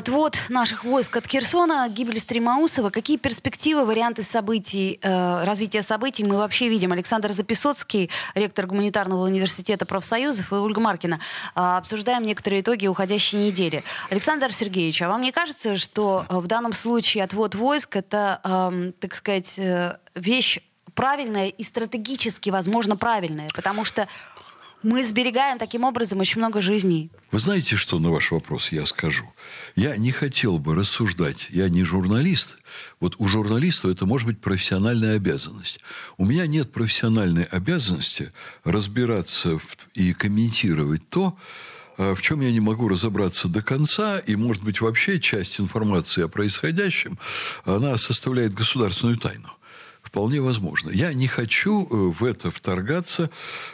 Отвод наших войск от Херсона, гибель Стримаусова. Какие перспективы, варианты событий, э, развития событий мы вообще видим? Александр Записоцкий, ректор Гуманитарного университета профсоюзов, и Ольга Маркина. Э, обсуждаем некоторые итоги уходящей недели. Александр Сергеевич, а вам не кажется, что э, в данном случае отвод войск это, э, так сказать, э, вещь правильная и стратегически, возможно, правильная? Потому что мы сберегаем таким образом очень много жизней. Вы знаете, что на ваш вопрос я скажу? Я не хотел бы рассуждать. Я не журналист. Вот у журналиста это может быть профессиональная обязанность. У меня нет профессиональной обязанности разбираться в, и комментировать то, а, в чем я не могу разобраться до конца, и, может быть, вообще часть информации о происходящем, она составляет государственную тайну. Вполне возможно. Я не хочу э, в это вторгаться,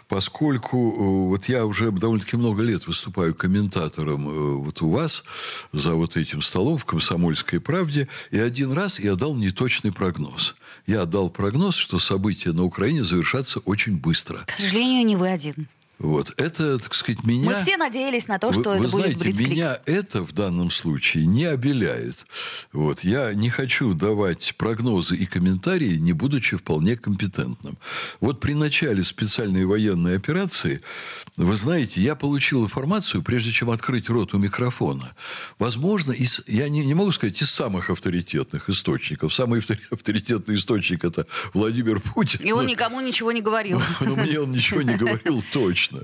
поскольку э, вот я уже довольно-таки много лет выступаю комментатором э, вот у вас за вот этим столом в «Комсомольской правде», и один раз я дал неточный прогноз. Я дал прогноз, что события на Украине завершатся очень быстро. К сожалению, не вы один. Вот. Это, так сказать, меня... Мы все надеялись на то, что вы, это вы будет знаете, меня это в данном случае не обеляет. Вот. Я не хочу давать прогнозы и комментарии, не будучи вполне компетентным. Вот при начале специальной военной операции, вы знаете, я получил информацию, прежде чем открыть рот у микрофона. Возможно, из, я не, не могу сказать из самых авторитетных источников. Самый авторитетный источник – это Владимир Путин. И он никому ничего не говорил. Но мне он ничего не говорил точно точно.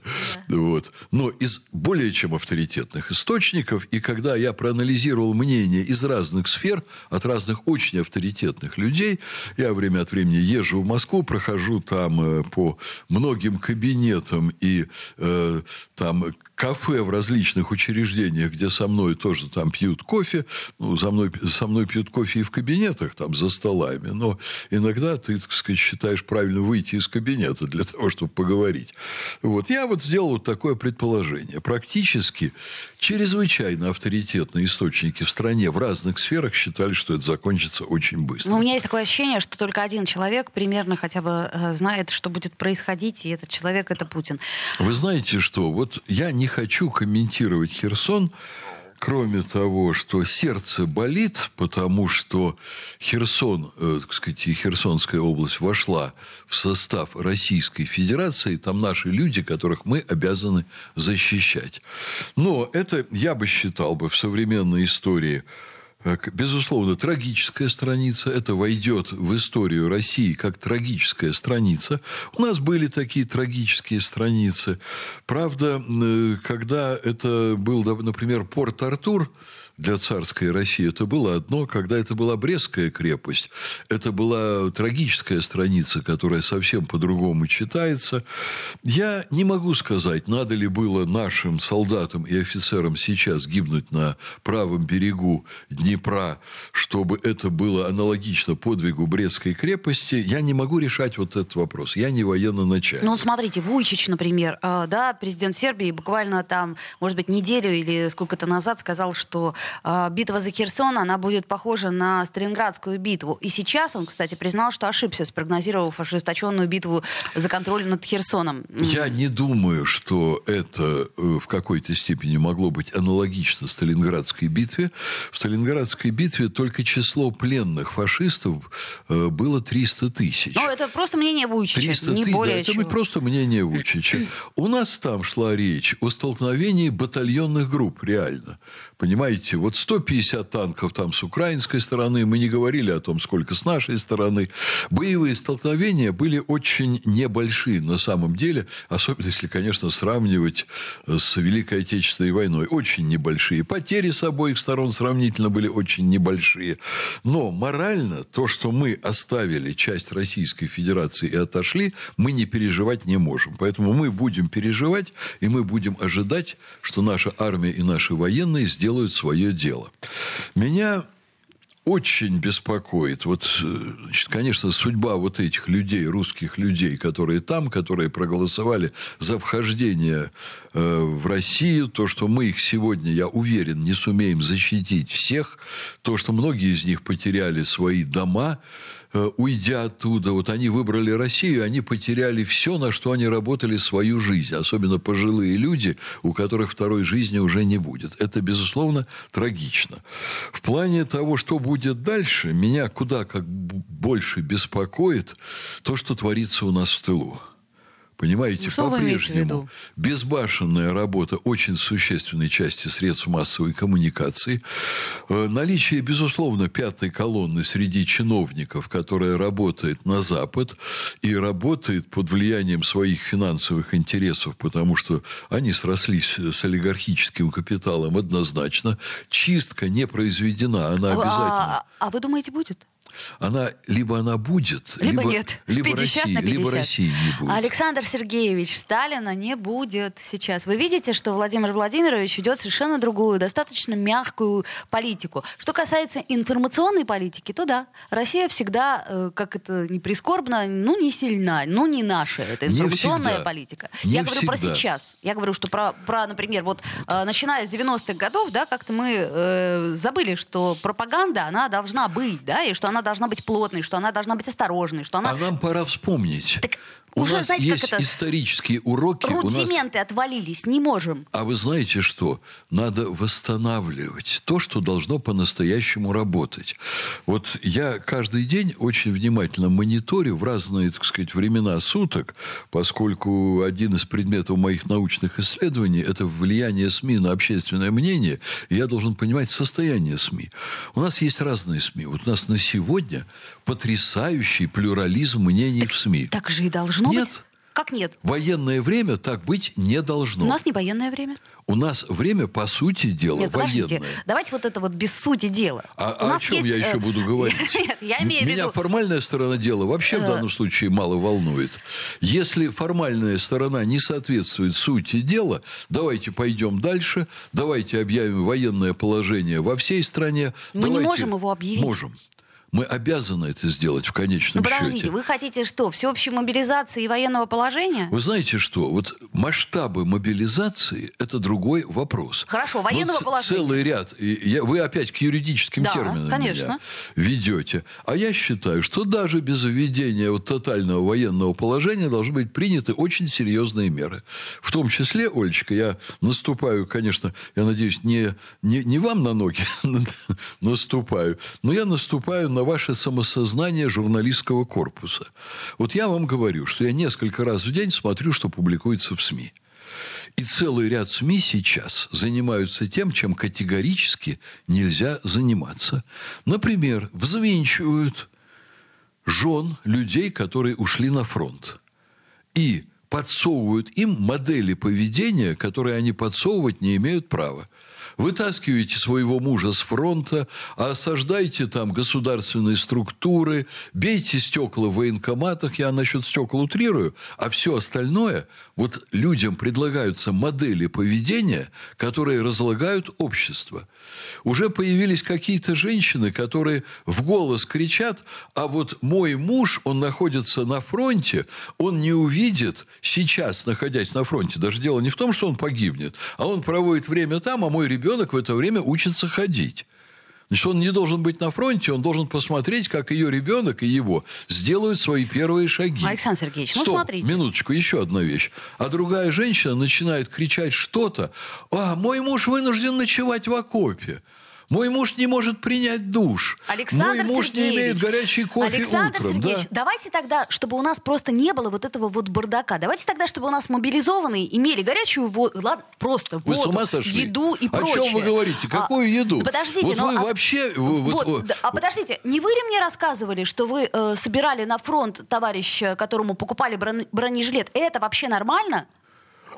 Да. Вот. Но из более чем авторитетных источников, и когда я проанализировал мнения из разных сфер, от разных очень авторитетных людей, я время от времени езжу в Москву, прохожу там э, по многим кабинетам и э, там кафе в различных учреждениях, где со мной тоже там пьют кофе. Ну, за мной, со мной пьют кофе и в кабинетах, там, за столами. Но иногда ты, так сказать, считаешь правильно выйти из кабинета для того, чтобы поговорить. Вот. Я вот сделал вот такое предположение. Практически чрезвычайно авторитетные источники в стране в разных сферах считали, что это закончится очень быстро. Но у меня есть такое ощущение, что только один человек примерно хотя бы э, знает, что будет происходить, и этот человек – это Путин. Вы знаете что? Вот я не хочу комментировать Херсон, кроме того, что сердце болит, потому что Херсон, э, так сказать, Херсонская область вошла в состав Российской Федерации, там наши люди, которых мы обязаны защищать. Но это, я бы считал бы, в современной истории безусловно, трагическая страница. Это войдет в историю России как трагическая страница. У нас были такие трагические страницы. Правда, э, когда это был, например, порт Артур, для царской России это было одно, когда это была Брестская крепость, это была трагическая страница, которая совсем по-другому читается. Я не могу сказать, надо ли было нашим солдатам и офицерам сейчас гибнуть на правом берегу Днепра, чтобы это было аналогично подвигу Брестской крепости. Я не могу решать вот этот вопрос. Я не военно начальник. Ну, смотрите, Вуйчич, например, э, да, президент Сербии буквально там, может быть, неделю или сколько-то назад сказал, что битва за Херсон, она будет похожа на Сталинградскую битву. И сейчас он, кстати, признал, что ошибся, спрогнозировав ожесточенную битву за контроль над Херсоном. Я не думаю, что это э, в какой-то степени могло быть аналогично Сталинградской битве. В Сталинградской битве только число пленных фашистов э, было 300 тысяч. Ну, это просто мнение Вучича, 300 не тысяч, более да, Это просто мнение Вучича. У нас там шла речь о столкновении батальонных групп, реально. Понимаете, вот 150 танков там с украинской стороны, мы не говорили о том, сколько с нашей стороны. Боевые столкновения были очень небольшие на самом деле, особенно если, конечно, сравнивать с Великой Отечественной войной. Очень небольшие. Потери с обоих сторон сравнительно были очень небольшие. Но морально то, что мы оставили часть Российской Федерации и отошли, мы не переживать не можем. Поэтому мы будем переживать, и мы будем ожидать, что наша армия и наши военные сделают свое дело. Меня очень беспокоит, вот, э, значит, конечно, судьба вот этих людей, русских людей, которые там, которые проголосовали за вхождение э, в Россию, то, что мы их сегодня, я уверен, не сумеем защитить всех, то, что многие из них потеряли свои дома, уйдя оттуда, вот они выбрали Россию, они потеряли все, на что они работали свою жизнь. Особенно пожилые люди, у которых второй жизни уже не будет. Это, безусловно, трагично. В плане того, что будет дальше, меня куда как больше беспокоит то, что творится у нас в тылу. Понимаете, ну, по-прежнему безбашенная работа очень существенной части средств массовой коммуникации. Э, наличие, безусловно, пятой колонны среди чиновников, которая работает на Запад и работает под влиянием своих финансовых интересов, потому что они срослись с олигархическим капиталом однозначно. Чистка не произведена, она А- обязательно. А, а вы думаете, будет? Она либо она будет, Либо, нет. либо 50 России, на 50. либо России не будет. Александр Сергеевич, Сталина не будет сейчас. Вы видите, что Владимир Владимирович ведет совершенно другую, достаточно мягкую политику. Что касается информационной политики, то да, Россия всегда, э, как это не прискорбно, ну не сильна, ну не наша это Не информационная всегда. политика. Не Я говорю про всегда. сейчас. Я говорю, что про, про например, вот э, начиная с 90-х годов, да, как-то мы э, забыли, что пропаганда, она должна быть, да, и что она должна быть плотной, что она должна быть осторожной, что она А нам пора вспомнить. Так у уже, нас знаете, как есть это? исторические уроки. у нас- Рудименты отвалились, не можем. А вы знаете что? Надо восстанавливать то, что должно по-настоящему работать. Вот я каждый день очень внимательно мониторю в разные, так сказать, времена суток, поскольку один из предметов моих научных исследований – это влияние СМИ на общественное мнение, и я должен понимать состояние СМИ. У нас есть разные СМИ. Вот у нас на сегодня потрясающий плюрализм мнений в СМИ. Так же и должно Нет. быть. Как нет? Военное время так быть не должно. У нас не военное время. У нас время, по сути дела, Нет, подождите. военное. Давайте вот это вот без сути дела. А, а о чем есть, я э, еще буду говорить? Нет, я имею в Меня виду... Э. формальная сторона дела вообще в данном случае мало волнует. Если формальная сторона не соответствует сути дела, давайте пойдем дальше, давайте объявим военное положение во всей стране. Мы не можем его объявить. Можем. Мы обязаны это сделать в конечном Ну подождите, счете. вы хотите что, всеобщей мобилизации и военного положения? Вы знаете что? Вот масштабы мобилизации – это другой вопрос. Хорошо, Вот военного ц- положения. Целый ряд. И я- вы опять к юридическим Да, терминам конечно. ведете. А я считаю, что даже без введения вот тотального военного положения должны быть приняты очень серьезные меры. В том числе, Олечка, я наступаю, конечно, я надеюсь, не, не, не вам на ноги наступаю, но я наступаю на ваше самосознание журналистского корпуса. Вот я вам говорю, что я несколько раз в день смотрю, что публикуется в СМИ. И целый ряд СМИ сейчас занимаются тем, чем категорически нельзя заниматься. Например, взвинчивают жен людей, которые ушли на фронт. И подсовывают им модели поведения, которые они подсовывать не имеют права. Вытаскиваете своего мужа с фронта, осаждайте там государственные структуры, бейте стекла в военкоматах, я насчет стекол утрирую, а все остальное, вот людям предлагаются модели поведения, которые разлагают общество. Уже появились какие-то женщины, которые в голос кричат, а вот мой муж, он находится на фронте, он не увидит сейчас, находясь на фронте, даже дело не в том, что он погибнет, а он проводит время там, а мой ребенок в это время учится ходить. Значит, он не должен быть на фронте, он должен посмотреть, как ее ребенок и его сделают свои первые шаги. Александр Сергеевич, ну Стоп, смотрите. минуточку, еще одна вещь. А другая женщина начинает кричать что-то. А, мой муж вынужден ночевать в окопе. Мой муж не может принять душ. Александр Мой муж не Сергеевич, имеет горячий кофе Александр утром. Сергеевич, да. давайте тогда, чтобы у нас просто не было вот этого вот бардака, давайте тогда, чтобы у нас мобилизованные имели горячую воду, ладно, просто Вы воду, с ума сошли? еду и О прочее. чем вы говорите? А, Какую еду? да подождите, Вот ну, вы а- вообще- вы- вот- вот, да, а подождите, не вы ли мне рассказывали, что вы э, собирали на фронт товарища, которому покупали брони- бронежилет? Это вообще нормально?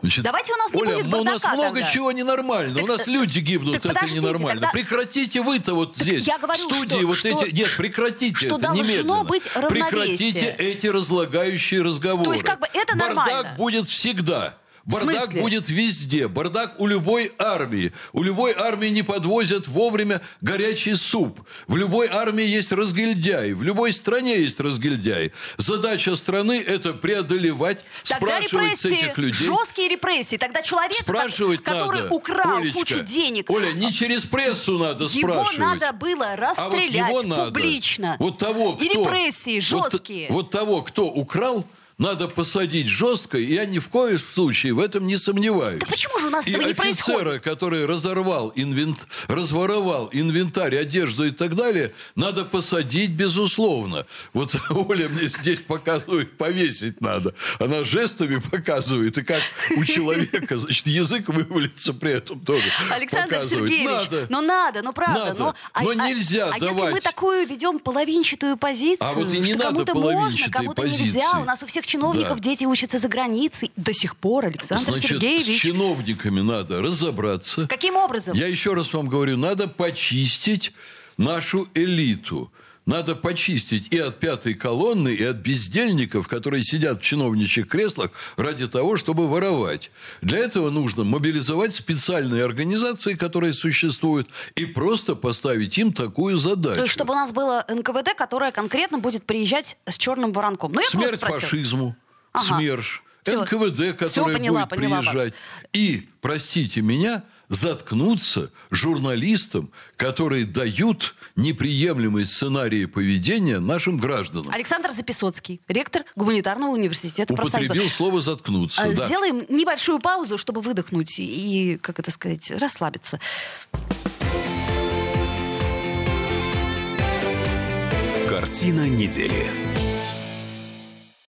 Значит, Давайте у нас не Оля, будет у нас бардака много тогда. чего ненормально. Так, у нас люди гибнут, так это ненормально. тогда- Прекратите вы-то вот здесь, я говорю, в студии, что- вот что- эти... Нет, прекратите что это должно немедленно. быть равновесие. Прекратите эти разлагающие разговоры. То есть как бы это Бардак нормально? будет всегда. Бардак будет везде. Бардак у любой армии. У любой армии не подвозят вовремя горячий суп. В любой армии есть разгильдяй. В любой стране есть разгильдяй. Задача страны – это преодолевать, Тогда спрашивать с репрессии, этих людей. жесткие репрессии. Тогда человек, Спрашивать ко- который надо, украл Олечка. кучу денег, Оля, не через прессу надо его спрашивать. надо было А вот расстрелять его надо. публично. Вот того, И кто... репрессии вот- жесткие. Вот, того, кто украл, надо посадить жестко, и я ни в коем случае в этом не сомневаюсь. Так почему же у нас и этого не офицера, происходит? который разорвал инвент... разворовал инвентарь, одежду и так далее, надо посадить, безусловно. Вот Оля мне здесь показывает, повесить надо. Она жестами показывает, и как у человека, значит, язык вывалится при этом тоже. Александр показывает. Сергеевич, Надо. ну надо, ну правда. Надо. Но, а- Но а- нельзя а, если мы давать. такую ведем половинчатую позицию, А вот и не надо кому-то можно, кому-то позиции. нельзя, у нас у всех чиновников Да. дети учатся за границей. До сих пор, Александр Значит, с Сергеевич. чиновниками надо разобраться. Каким образом? Я еще раз вам говорю, надо почистить нашу элиту. Надо почистить и от пятой колонны, и от бездельников, которые сидят в чиновничьих креслах ради того, чтобы воровать. Для этого нужно мобилизовать специальные организации, которые существуют, и просто поставить им такую задачу. То есть, чтобы у нас было НКВД, которое конкретно будет приезжать с черным воронком. Ну, я Смерть фашизму, Ага. СМЕРШ, Всё. НКВД, которое поняла, будет поняла вас. приезжать. И, простите меня, заткнуться журналистам, которые дают неприемлемые сценарии поведения нашим гражданам. Александр Записоцкий, ректор гуманитарного университета. Употребил слово «заткнуться». А, да. Сделаем небольшую паузу, чтобы выдохнуть и, как это сказать, расслабиться. Картина недели.